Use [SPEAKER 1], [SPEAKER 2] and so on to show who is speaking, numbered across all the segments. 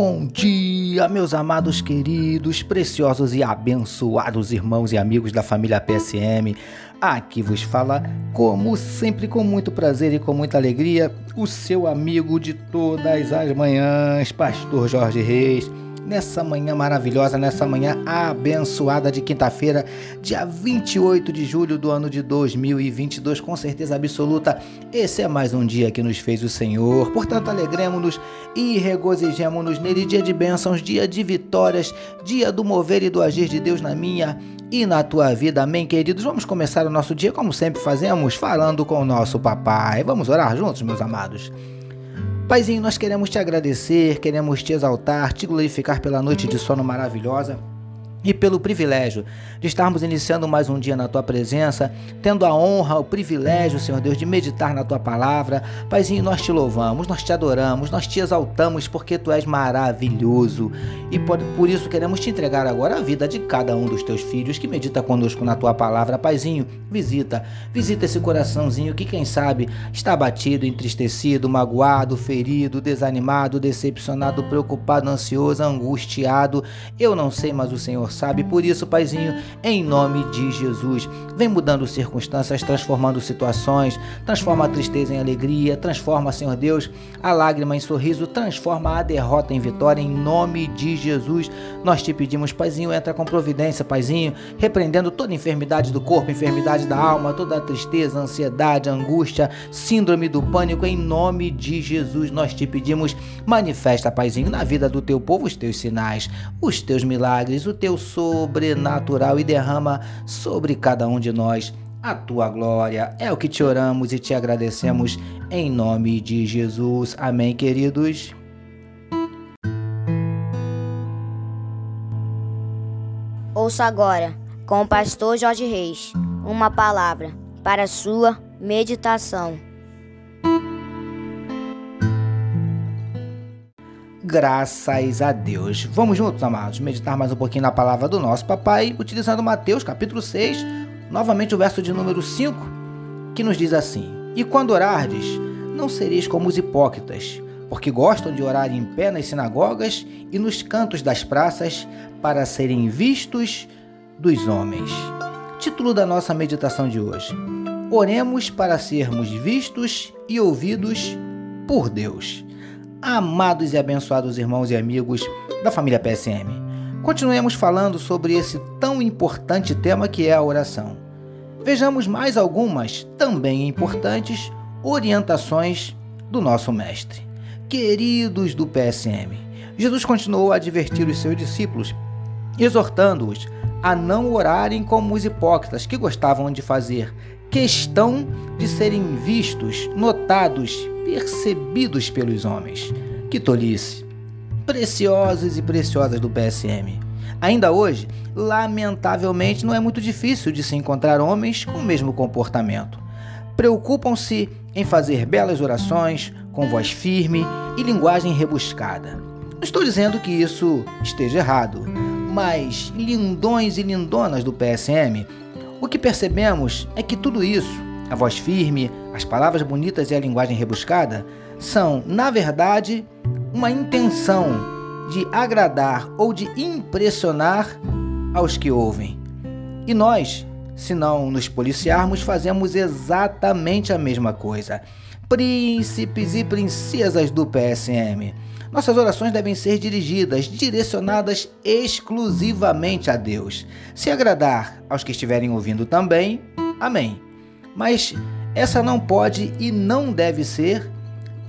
[SPEAKER 1] Bom dia, meus amados queridos, preciosos e abençoados irmãos e amigos da família PSM. Aqui vos fala, como sempre, com muito prazer e com muita alegria, o seu amigo de todas as manhãs, Pastor Jorge Reis nessa manhã maravilhosa, nessa manhã abençoada de quinta-feira, dia 28 de julho do ano de 2022, com certeza absoluta. Esse é mais um dia que nos fez o Senhor. Portanto, alegremos-nos e regozijemos-nos nele, dia de bênçãos, dia de vitórias, dia do mover e do agir de Deus na minha e na tua vida. Amém, queridos? Vamos começar o nosso dia como sempre fazemos, falando com o nosso papai. Vamos orar juntos, meus amados. Paizinho, nós queremos te agradecer, queremos te exaltar, te glorificar pela noite de sono maravilhosa e pelo privilégio de estarmos iniciando mais um dia na tua presença, tendo a honra, o privilégio, Senhor Deus, de meditar na tua palavra. Paizinho, nós te louvamos, nós te adoramos, nós te exaltamos porque tu és maravilhoso e por, por isso queremos te entregar agora a vida de cada um dos teus filhos que medita conosco na tua palavra. Paizinho, visita, visita esse coraçãozinho que, quem sabe, está abatido, entristecido, magoado, ferido, desanimado, decepcionado, preocupado, ansioso, angustiado. Eu não sei, mas o Senhor sabe. Por isso, Paizinho, em nome de Jesus, vem mudando circunstâncias, transformando situações, transforma a tristeza em alegria, transforma, Senhor Deus, a lágrima em sorriso, transforma a derrota em vitória, em nome de Jesus. Nós te pedimos, Paizinho, entra com providência, Paizinho, repreendendo toda enfermidade do corpo, enfermidade da alma, toda tristeza, ansiedade, angústia, síndrome do pânico, em nome de Jesus. Nós te pedimos, manifesta, Paizinho, na vida do teu povo os teus sinais, os teus milagres, o teu sobrenatural e derrama sobre cada um de nós a tua glória. É o que te oramos e te agradecemos em nome de Jesus. Amém, queridos.
[SPEAKER 2] Ouça agora, com o pastor Jorge Reis, uma palavra para sua meditação.
[SPEAKER 1] Graças a Deus. Vamos juntos, amados, meditar mais um pouquinho na palavra do nosso papai, utilizando Mateus capítulo 6, novamente o verso de número 5, que nos diz assim: E quando orardes, não sereis como os hipócritas, porque gostam de orar em pé nas sinagogas e nos cantos das praças para serem vistos dos homens. Título da nossa meditação de hoje: Oremos para sermos vistos e ouvidos por Deus amados e abençoados irmãos e amigos da família PSM. Continuemos falando sobre esse tão importante tema que é a oração. Vejamos mais algumas, também importantes, orientações do nosso Mestre. Queridos do PSM, Jesus continuou a advertir os seus discípulos, exortando-os a não orarem como os hipócritas que gostavam de fazer questão de serem vistos, notados percebidos pelos homens. Que tolice! Preciosos e preciosas do PSM. Ainda hoje, lamentavelmente, não é muito difícil de se encontrar homens com o mesmo comportamento. Preocupam-se em fazer belas orações, com voz firme e linguagem rebuscada. Não estou dizendo que isso esteja errado, mas lindões e lindonas do PSM, o que percebemos é que tudo isso a voz firme, as palavras bonitas e a linguagem rebuscada são, na verdade, uma intenção de agradar ou de impressionar aos que ouvem. E nós, se não nos policiarmos, fazemos exatamente a mesma coisa. Príncipes e princesas do PSM. Nossas orações devem ser dirigidas, direcionadas exclusivamente a Deus. Se agradar aos que estiverem ouvindo também, amém. Mas essa não pode e não deve ser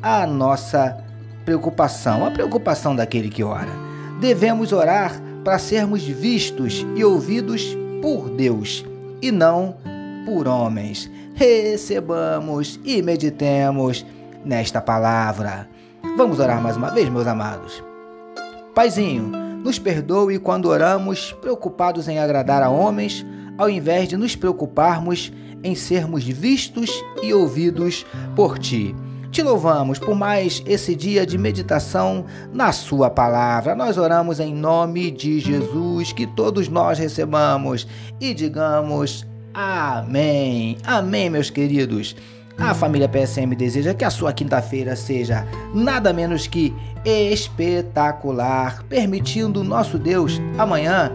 [SPEAKER 1] a nossa preocupação, a preocupação daquele que ora. Devemos orar para sermos vistos e ouvidos por Deus e não por homens. Recebamos e meditemos nesta palavra. Vamos orar mais uma vez, meus amados. Paizinho, nos perdoe quando oramos preocupados em agradar a homens, ao invés de nos preocuparmos em sermos vistos e ouvidos por ti. Te louvamos por mais esse dia de meditação na Sua palavra. Nós oramos em nome de Jesus, que todos nós recebamos e digamos Amém. Amém, meus queridos. A família PSM deseja que a sua quinta-feira seja nada menos que espetacular, permitindo nosso Deus amanhã,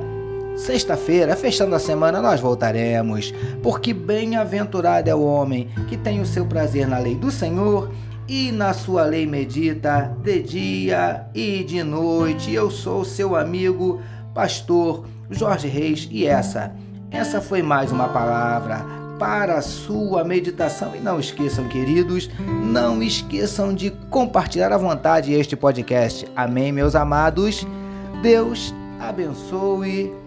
[SPEAKER 1] sexta-feira, fechando a semana, nós voltaremos, porque bem-aventurado é o homem que tem o seu prazer na lei do Senhor e na sua lei medita de dia e de noite. Eu sou seu amigo, pastor Jorge Reis, e essa, essa foi mais uma palavra para a sua meditação. E não esqueçam, queridos, não esqueçam de compartilhar à vontade este podcast. Amém, meus amados. Deus abençoe